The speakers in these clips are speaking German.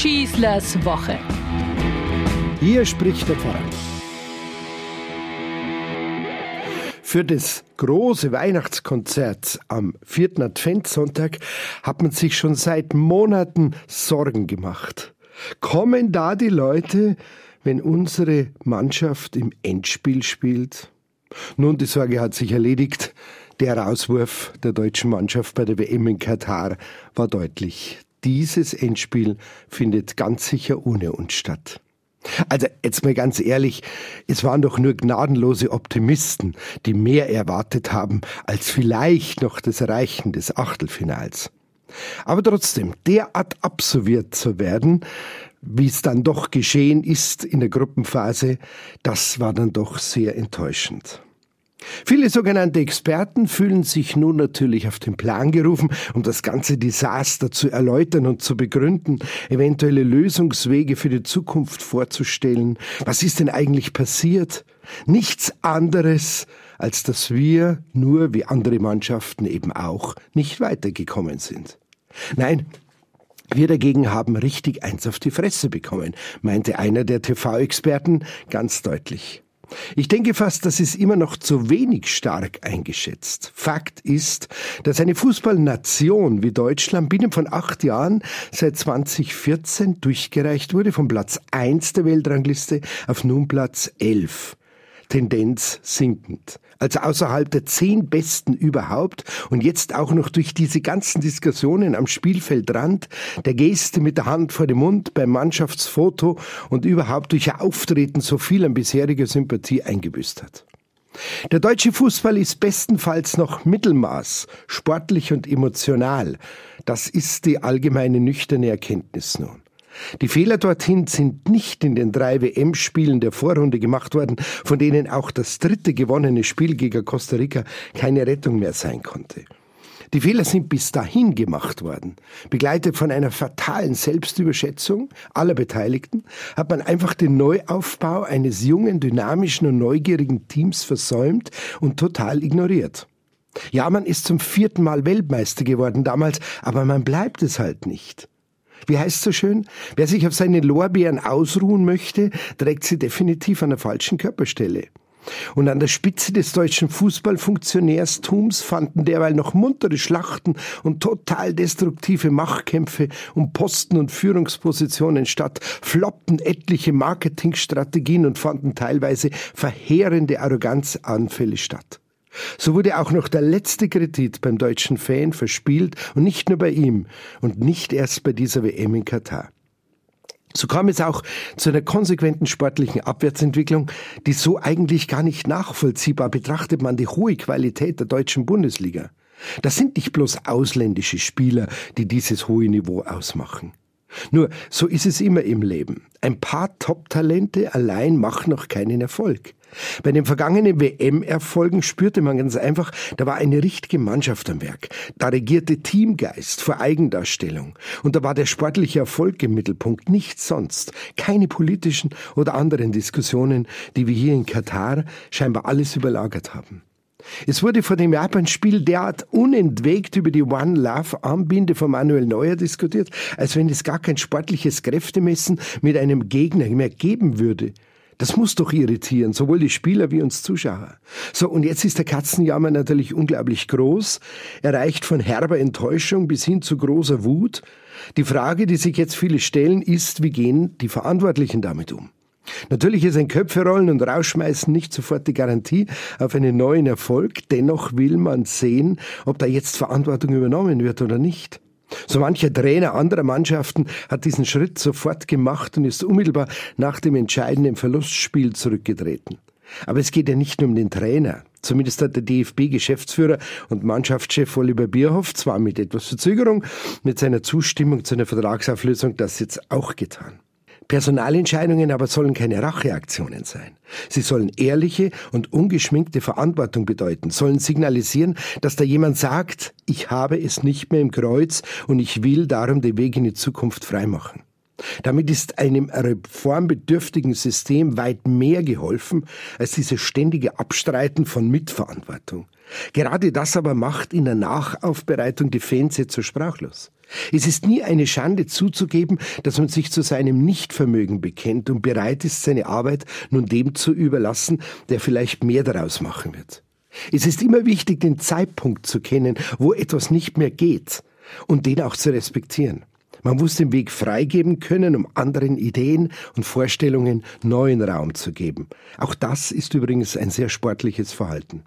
Schießlers Woche. Hier spricht der Pfarrer. Für das große Weihnachtskonzert am vierten Adventssonntag hat man sich schon seit Monaten Sorgen gemacht. Kommen da die Leute, wenn unsere Mannschaft im Endspiel spielt? Nun, die Sorge hat sich erledigt. Der Rauswurf der deutschen Mannschaft bei der WM in Katar war deutlich. Dieses Endspiel findet ganz sicher ohne uns statt. Also jetzt mal ganz ehrlich, es waren doch nur gnadenlose Optimisten, die mehr erwartet haben als vielleicht noch das Erreichen des Achtelfinals. Aber trotzdem, derart absolviert zu werden, wie es dann doch geschehen ist in der Gruppenphase, das war dann doch sehr enttäuschend. Viele sogenannte Experten fühlen sich nun natürlich auf den Plan gerufen, um das ganze Desaster zu erläutern und zu begründen, eventuelle Lösungswege für die Zukunft vorzustellen. Was ist denn eigentlich passiert? Nichts anderes, als dass wir nur wie andere Mannschaften eben auch nicht weitergekommen sind. Nein, wir dagegen haben richtig eins auf die Fresse bekommen, meinte einer der TV-Experten ganz deutlich. Ich denke fast, das ist immer noch zu wenig stark eingeschätzt. Fakt ist, dass eine Fußballnation wie Deutschland binnen von acht Jahren seit 2014 durchgereicht wurde vom Platz eins der Weltrangliste auf nun Platz elf. Tendenz sinkend. Also außerhalb der zehn Besten überhaupt und jetzt auch noch durch diese ganzen Diskussionen am Spielfeldrand, der Geste mit der Hand vor dem Mund beim Mannschaftsfoto und überhaupt durch ihr Auftreten so viel an bisheriger Sympathie eingebüßt hat. Der deutsche Fußball ist bestenfalls noch Mittelmaß, sportlich und emotional. Das ist die allgemeine nüchterne Erkenntnis nun. Die Fehler dorthin sind nicht in den drei WM-Spielen der Vorrunde gemacht worden, von denen auch das dritte gewonnene Spiel gegen Costa Rica keine Rettung mehr sein konnte. Die Fehler sind bis dahin gemacht worden. Begleitet von einer fatalen Selbstüberschätzung aller Beteiligten hat man einfach den Neuaufbau eines jungen, dynamischen und neugierigen Teams versäumt und total ignoriert. Ja, man ist zum vierten Mal Weltmeister geworden damals, aber man bleibt es halt nicht. Wie heißt so schön? Wer sich auf seine Lorbeeren ausruhen möchte, trägt sie definitiv an der falschen Körperstelle. Und an der Spitze des deutschen Fußballfunktionärstums fanden derweil noch muntere Schlachten und total destruktive Machtkämpfe um Posten und Führungspositionen statt, floppten etliche Marketingstrategien und fanden teilweise verheerende Arroganzanfälle statt. So wurde auch noch der letzte Kredit beim deutschen Fan verspielt und nicht nur bei ihm und nicht erst bei dieser WM in Katar. So kam es auch zu einer konsequenten sportlichen Abwärtsentwicklung, die so eigentlich gar nicht nachvollziehbar betrachtet man die hohe Qualität der deutschen Bundesliga. Das sind nicht bloß ausländische Spieler, die dieses hohe Niveau ausmachen. Nur, so ist es immer im Leben. Ein paar Top-Talente allein machen noch keinen Erfolg. Bei den vergangenen WM-Erfolgen spürte man ganz einfach, da war eine richtige Mannschaft am Werk. Da regierte Teamgeist vor Eigendarstellung. Und da war der sportliche Erfolg im Mittelpunkt, nichts sonst. Keine politischen oder anderen Diskussionen, die wir hier in Katar scheinbar alles überlagert haben. Es wurde vor dem Japan-Spiel derart unentwegt über die One Love Armbinde von Manuel Neuer diskutiert, als wenn es gar kein sportliches Kräftemessen mit einem Gegner mehr geben würde. Das muss doch irritieren, sowohl die Spieler wie uns Zuschauer. So, und jetzt ist der Katzenjammer natürlich unglaublich groß. Er reicht von herber Enttäuschung bis hin zu großer Wut. Die Frage, die sich jetzt viele stellen, ist, wie gehen die Verantwortlichen damit um? Natürlich ist ein Köpferollen und Rausschmeißen nicht sofort die Garantie auf einen neuen Erfolg. Dennoch will man sehen, ob da jetzt Verantwortung übernommen wird oder nicht. So mancher Trainer anderer Mannschaften hat diesen Schritt sofort gemacht und ist unmittelbar nach dem entscheidenden Verlustspiel zurückgetreten. Aber es geht ja nicht nur um den Trainer. Zumindest hat der DFB-Geschäftsführer und Mannschaftschef Oliver Bierhoff zwar mit etwas Verzögerung mit seiner Zustimmung zu einer Vertragsauflösung das jetzt auch getan. Personalentscheidungen aber sollen keine Racheaktionen sein. Sie sollen ehrliche und ungeschminkte Verantwortung bedeuten, sollen signalisieren, dass da jemand sagt, ich habe es nicht mehr im Kreuz und ich will darum den Weg in die Zukunft freimachen. Damit ist einem reformbedürftigen System weit mehr geholfen als dieses ständige Abstreiten von Mitverantwortung. Gerade das aber macht in der Nachaufbereitung die Fans jetzt so sprachlos. Es ist nie eine Schande zuzugeben, dass man sich zu seinem Nichtvermögen bekennt und bereit ist, seine Arbeit nun dem zu überlassen, der vielleicht mehr daraus machen wird. Es ist immer wichtig, den Zeitpunkt zu kennen, wo etwas nicht mehr geht und den auch zu respektieren. Man muss den Weg freigeben können, um anderen Ideen und Vorstellungen neuen Raum zu geben. Auch das ist übrigens ein sehr sportliches Verhalten.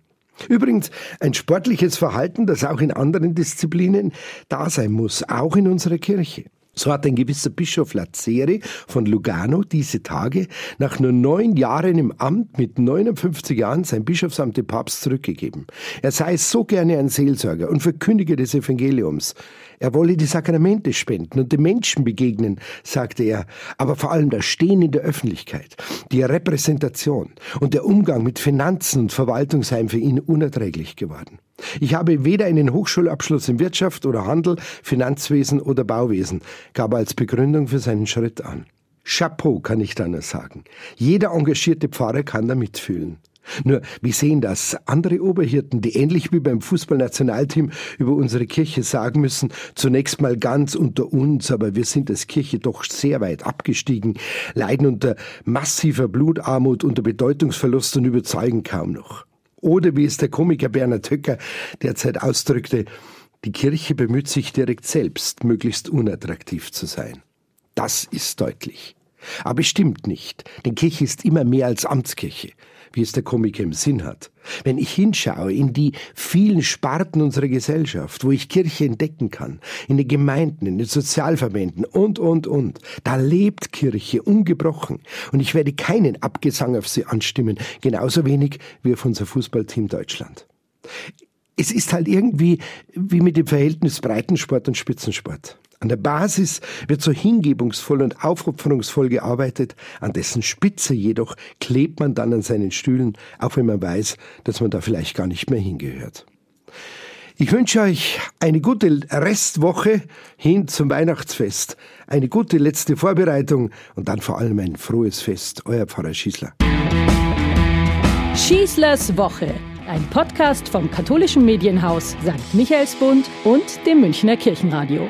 Übrigens ein sportliches Verhalten, das auch in anderen Disziplinen da sein muss, auch in unserer Kirche. So hat ein gewisser Bischof Lazzeri von Lugano diese Tage nach nur neun Jahren im Amt mit 59 Jahren sein Bischofsamt dem Papst zurückgegeben. Er sei so gerne ein Seelsorger und Verkündiger des Evangeliums. Er wolle die Sakramente spenden und den Menschen begegnen, sagte er, aber vor allem das Stehen in der Öffentlichkeit, die Repräsentation und der Umgang mit Finanzen und Verwaltung seien für ihn unerträglich geworden. Ich habe weder einen Hochschulabschluss in Wirtschaft oder Handel, Finanzwesen oder Bauwesen, gab er als Begründung für seinen Schritt an. Chapeau kann ich da nur sagen. Jeder engagierte Pfarrer kann da mitfühlen. Nur, wir sehen das. Andere Oberhirten, die ähnlich wie beim Fußballnationalteam über unsere Kirche sagen müssen, zunächst mal ganz unter uns, aber wir sind als Kirche doch sehr weit abgestiegen, leiden unter massiver Blutarmut, unter Bedeutungsverlust und überzeugen kaum noch. Oder wie es der Komiker Bernhard Höcker derzeit ausdrückte, die Kirche bemüht sich direkt selbst, möglichst unattraktiv zu sein. Das ist deutlich. Aber stimmt nicht, denn Kirche ist immer mehr als Amtskirche wie es der Komiker im Sinn hat. Wenn ich hinschaue in die vielen Sparten unserer Gesellschaft, wo ich Kirche entdecken kann, in den Gemeinden, in den Sozialverbänden und, und, und, da lebt Kirche ungebrochen. Und ich werde keinen Abgesang auf sie anstimmen, genauso wenig wie auf unser Fußballteam Deutschland. Es ist halt irgendwie wie mit dem Verhältnis Breitensport und Spitzensport. An der Basis wird so hingebungsvoll und aufopferungsvoll gearbeitet, an dessen Spitze jedoch klebt man dann an seinen Stühlen, auch wenn man weiß, dass man da vielleicht gar nicht mehr hingehört. Ich wünsche euch eine gute Restwoche hin zum Weihnachtsfest, eine gute letzte Vorbereitung und dann vor allem ein frohes Fest. Euer Pfarrer Schießler. Schießlers Woche, ein Podcast vom katholischen Medienhaus St. Michaelsbund und dem Münchner Kirchenradio.